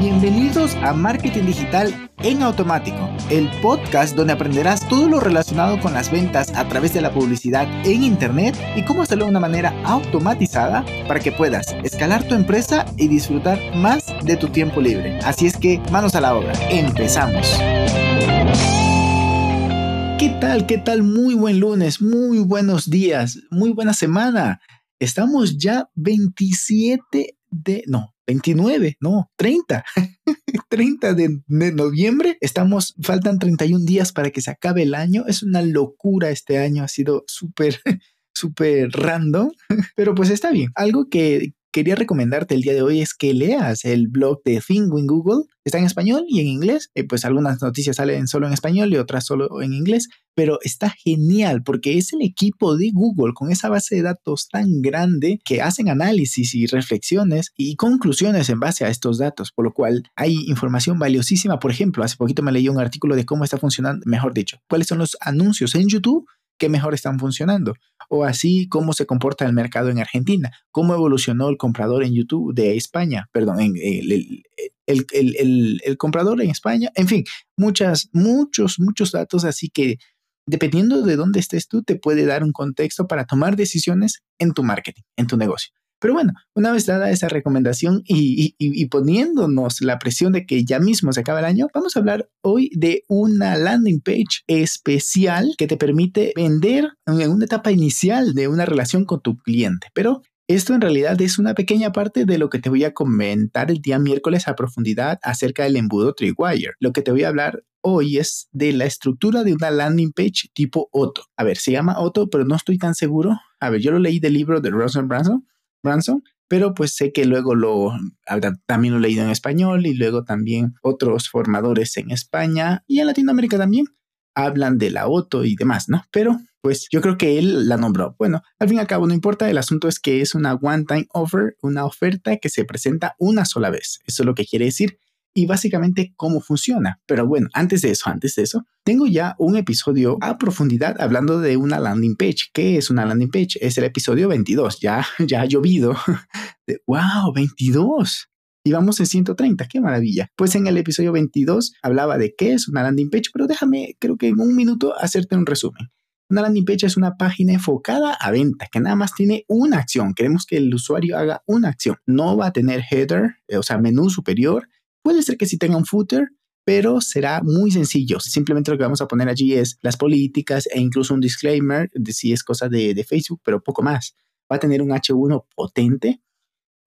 Bienvenidos a Marketing Digital en Automático, el podcast donde aprenderás todo lo relacionado con las ventas a través de la publicidad en Internet y cómo hacerlo de una manera automatizada para que puedas escalar tu empresa y disfrutar más de tu tiempo libre. Así es que manos a la obra, empezamos. ¿Qué tal? ¿Qué tal? Muy buen lunes, muy buenos días, muy buena semana. Estamos ya 27 de, no, 29, no, 30. 30 de, noviembre. Estamos, faltan 31 días para que se acabe el año. Es una locura este año, ha sido súper, súper random, pero pues está bien. Algo que, quería recomendarte el día de hoy es que leas el blog de Thingwin Google. Está en español y en inglés. Eh, pues algunas noticias salen solo en español y otras solo en inglés, pero está genial porque es el equipo de Google con esa base de datos tan grande que hacen análisis y reflexiones y conclusiones en base a estos datos, por lo cual hay información valiosísima. Por ejemplo, hace poquito me leí un artículo de cómo está funcionando, mejor dicho, cuáles son los anuncios en YouTube que mejor están funcionando o así cómo se comporta el mercado en Argentina, cómo evolucionó el comprador en YouTube de España, perdón, en, el, el, comprador en España, en fin, muchas, muchos, muchos datos, así que dependiendo de dónde estés tú, te puede dar un contexto para tomar decisiones en tu marketing, en tu negocio. Pero bueno, una vez dada esa recomendación y, poniéndonos la presión de que ya mismo se acaba el año, vamos a hablar hoy de una landing page especial que te permite vender en una etapa inicial de una relación con tu cliente. Pero esto en realidad es una pequeña parte de lo que te voy a comentar el día miércoles a profundidad acerca del embudo Tripwire. Lo que te voy a hablar hoy es de la estructura de una landing page tipo Otto. A ver, se llama Otto, pero no estoy tan seguro. A ver, yo lo leí del libro de Russell Branson Branson, pero pues sé que luego lo también lo he leído en español y luego también otros formadores en España y en Latinoamérica también hablan de la OTO y demás, ¿no? Pero pues yo creo que él la nombró. Bueno, al fin y al cabo no importa, el asunto es que es una one-time offer, una oferta que se presenta una sola vez. Eso es lo que quiere decir y básicamente cómo funciona. Pero bueno, antes de eso, antes de eso, tengo ya un episodio a profundidad hablando de una landing page. ¿Qué es una landing page? Es el episodio 22. Ya, ya ha llovido. ¡Wow! 22. Y vamos en 130, qué maravilla. Pues en el episodio 22 hablaba de qué es una landing page, pero déjame, creo que en un minuto, hacerte un resumen. Una landing page es una página enfocada a venta que nada más tiene una acción. Queremos que el usuario haga una acción. No va a tener header, eh, o sea, menú superior, Puede ser que sí tenga un footer, pero será muy sencillo. Simplemente lo que vamos a poner allí es las políticas e incluso un disclaimer de si es cosa de, Facebook, pero poco más. Va a tener un H1 potente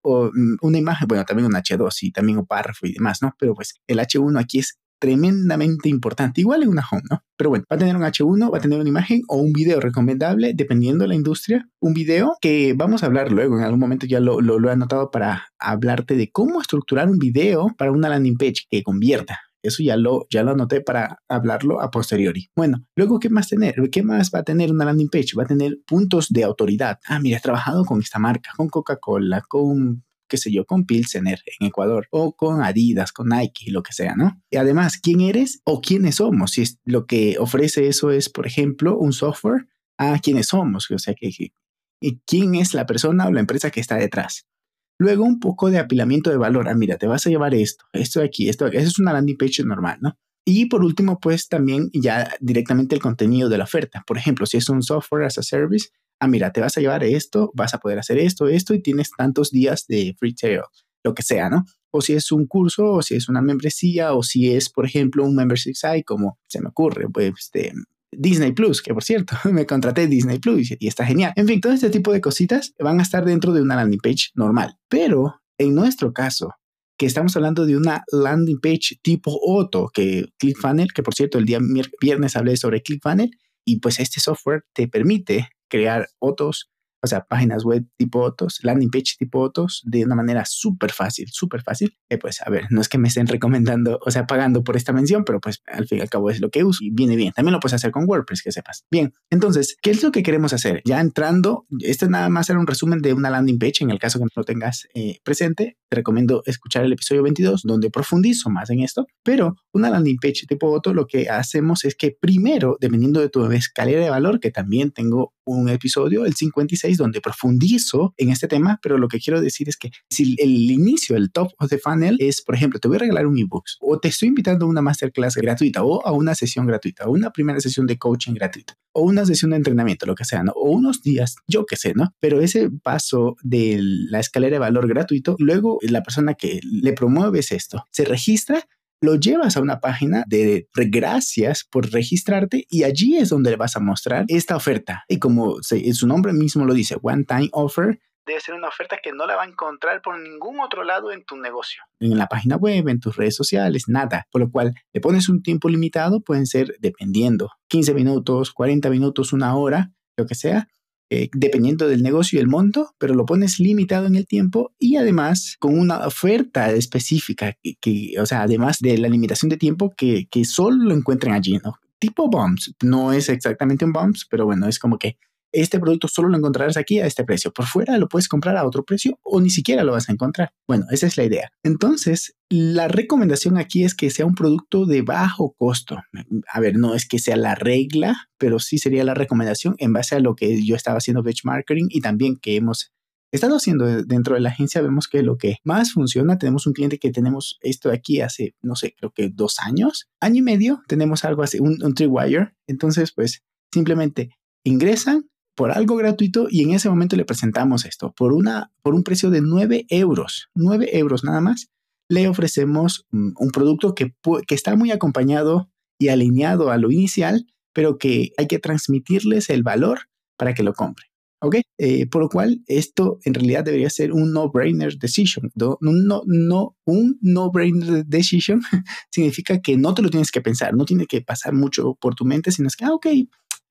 o mm, una imagen, bueno, también un H2 y también un párrafo y demás, ¿no? Pero pues el H1 aquí es tremendamente importante, igual en una home, ¿no? Pero bueno, va a tener un H1, va a tener una imagen o un video recomendable, dependiendo de la industria. Un video que vamos a hablar luego, en algún momento ya lo, lo, he anotado para hablarte de cómo estructurar un video para una landing page que convierta. Eso ya lo, ya lo anoté para hablarlo a posteriori. Bueno, luego, ¿qué más tener? ¿Qué más va a tener una landing page? Va a tener puntos de autoridad. Ah, mira, he trabajado con esta marca, con Coca-Cola, con qué sé yo, con Pilsener en Ecuador o con Adidas, con Nike, lo que sea, ¿no? Y además, ¿quién eres o quiénes somos? Si es, lo que ofrece eso es, por ejemplo, un software, a quiénes somos, o sea, que, y quién es la persona o la empresa que está detrás. Luego un poco de apilamiento de valor. Ah, mira, te vas a llevar esto, esto de aquí, esto, eso es una landing page normal, ¿no? Y por último, pues también ya directamente el contenido de la oferta. Por ejemplo, si es un software as a service, ah, mira, te vas a llevar esto, vas a poder hacer esto, esto y tienes tantos días de free trial, lo que sea, ¿no? O si es un curso, o si es una membresía, o si es, por ejemplo, un membership site, como se me ocurre, pues, este, Disney Plus, que por cierto, me contraté Disney Plus y está genial. En fin, todo este tipo de cositas van a estar dentro de una landing page normal. Pero en nuestro caso, que estamos hablando de una landing page tipo Otto, que ClickFunnels, que por cierto el día viernes hablé sobre ClickFunnels, y pues este software te permite crear otros, o sea, páginas web tipo otros, landing page tipo otros, de una manera súper fácil, súper fácil. Eh, pues a ver, no es que me estén recomendando, o sea, pagando por esta mención, pero pues al fin y al cabo es lo que uso y viene bien. También lo puedes hacer con WordPress, que sepas. Bien, entonces, ¿qué es lo que queremos hacer? Ya entrando, este nada más era un resumen de una landing page, en el caso que no lo tengas eh, presente, te recomiendo escuchar el episodio 22 donde profundizo más en esto. Pero una landing page tipo Otto lo que hacemos es que primero, dependiendo de tu escalera de valor, que también tengo un episodio, el 56, donde profundizo en este tema, pero lo que quiero decir es que si el inicio, el top of the funnel es, por ejemplo, te voy a regalar un ebook o te estoy invitando a una masterclass gratuita o a una sesión gratuita o una primera sesión de coaching gratuita o una sesión de entrenamiento, lo que sea, ¿no? O unos días, yo qué sé, ¿no? Pero ese paso de la escalera de valor gratuito, luego la persona que le promueves esto se registra lo llevas a una página de gracias por registrarte y allí es donde le vas a mostrar esta oferta. Y como su nombre mismo lo dice, One Time Offer, debe ser una oferta que no la va a encontrar por ningún otro lado en tu negocio. En la página web, en tus redes sociales, nada. Por lo cual le pones un tiempo limitado, pueden ser dependiendo, 15 minutos, 40 minutos, una hora, lo que sea, eh, dependiendo del negocio y el monto, pero lo pones limitado en el tiempo y además con una oferta específica, que, o sea, además de la limitación de tiempo, que, que solo lo encuentren allí, ¿no? Tipo bombs, no es exactamente un bombs, pero bueno, es como que este producto solo lo encontrarás aquí a este precio. Por fuera lo puedes comprar a otro precio o ni siquiera lo vas a encontrar. Bueno, esa es la idea. Entonces, la recomendación aquí es que sea un producto de bajo costo. A ver, no es que sea la regla, pero sí sería la recomendación en base a lo que yo estaba haciendo benchmarking y también que hemos estado haciendo dentro de la agencia. Vemos que lo que más funciona, tenemos un cliente que tenemos esto aquí hace, no sé, creo que dos años, año y medio, tenemos algo así, un, un Entonces, pues simplemente ingresan, por algo gratuito y en ese momento le presentamos esto. Por, una, por un precio de 9 euros, 9 euros nada más, le ofrecemos mm, un producto que, que está muy acompañado y alineado a lo inicial, pero que hay que transmitirles el valor para que lo compren. ¿Ok? Eh, por lo cual, esto en realidad debería ser un no-brainer decision. No, no, no, un no-brainer decision significa que no te lo tienes que pensar, no tiene que pasar mucho por tu mente, sino es que, ah, ok,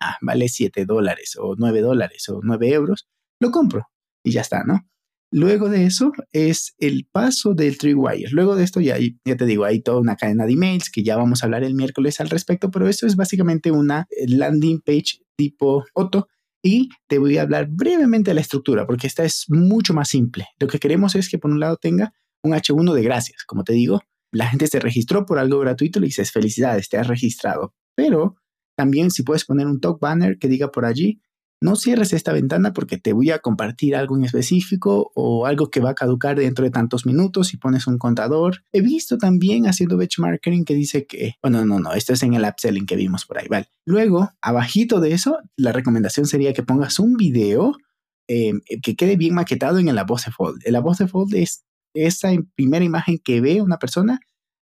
ah, vale 7 dólares o 9 dólares o 9 euros, lo compro y ya está, ¿no? Luego de eso es el paso del Wire. Luego de esto ya, ya te digo, hay toda una cadena de emails que ya vamos a hablar el miércoles al respecto, pero esto es básicamente una eh, landing page tipo Otto y te voy a hablar brevemente de la estructura porque esta es mucho más simple. Lo que queremos es que por un lado tenga un H1 de gracias. Como te digo, la gente se registró por algo gratuito, le dices felicidades, te has registrado, pero también si puedes poner un talk banner que diga por allí, no cierres esta ventana porque te voy a compartir algo en específico o algo que va a caducar dentro de tantos minutos y pones un contador. He visto también haciendo benchmarking que dice que, bueno, no, no, esto es en el upselling que vimos por ahí, ¿vale? Luego, abajito de eso, la recomendación sería que pongas un video em, que quede bien maquetado en la voz de fold. La voz de fold es esa primera imagen que ve una persona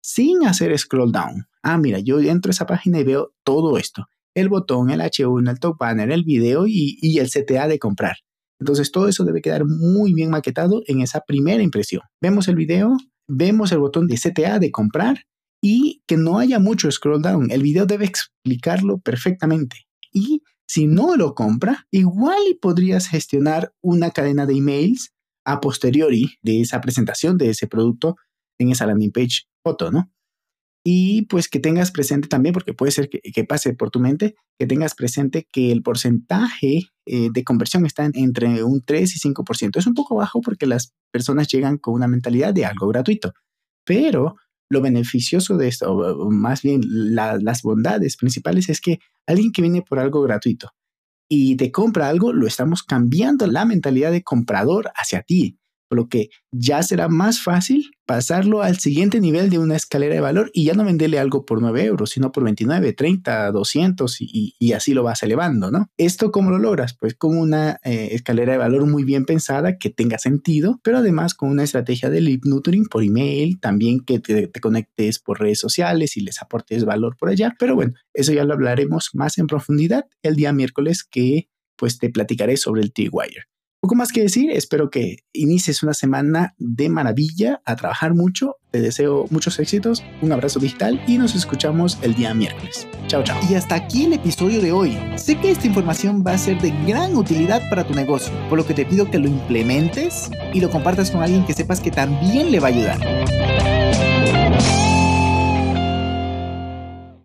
sin hacer scroll down. Ah, mira, yo entro a esa página y veo todo esto. El botón, el H1, el top banner, el video y, el CTA de comprar. Entonces todo eso debe quedar muy bien maquetado en esa primera impresión. Vemos el video, vemos el botón de CTA de comprar y que no haya mucho scroll down. El video debe explicarlo perfectamente. Y si no lo compra, igual podrías gestionar una cadena de emails a posteriori de esa presentación de ese producto en esa landing page foto, ¿no? Y pues que tengas presente también, porque puede ser que, pase por tu mente, que tengas presente que el porcentaje eh, de conversión está entre un 3 y 5%. Es un poco bajo porque las personas llegan con una mentalidad de algo gratuito, pero lo beneficioso de esto, o más bien las bondades principales, es que alguien que viene por algo gratuito y te compra algo, lo estamos cambiando la mentalidad de comprador hacia ti lo que ya será más fácil pasarlo al siguiente nivel de una escalera de valor y ya no venderle algo por 9 euros, sino por 29, 30, 200 y, así lo vas elevando, ¿no? ¿Esto cómo lo logras? Pues con una eh, escalera de valor muy bien pensada que tenga sentido, pero además con una estrategia de lead nurturing por email, también que te, te conectes por redes sociales y les aportes valor por allá. Pero bueno, eso ya lo hablaremos más en profundidad el día miércoles que pues te platicaré sobre el T-Wire. Poco más que decir, espero que inicies una semana de maravilla, a trabajar mucho, te deseo muchos éxitos, un abrazo digital y nos escuchamos el día miércoles. Chao, chao. Y hasta aquí el episodio de hoy. Sé que esta información va a ser de gran utilidad para tu negocio, por lo que te pido que lo implementes y lo compartas con alguien que sepas que también le va a ayudar.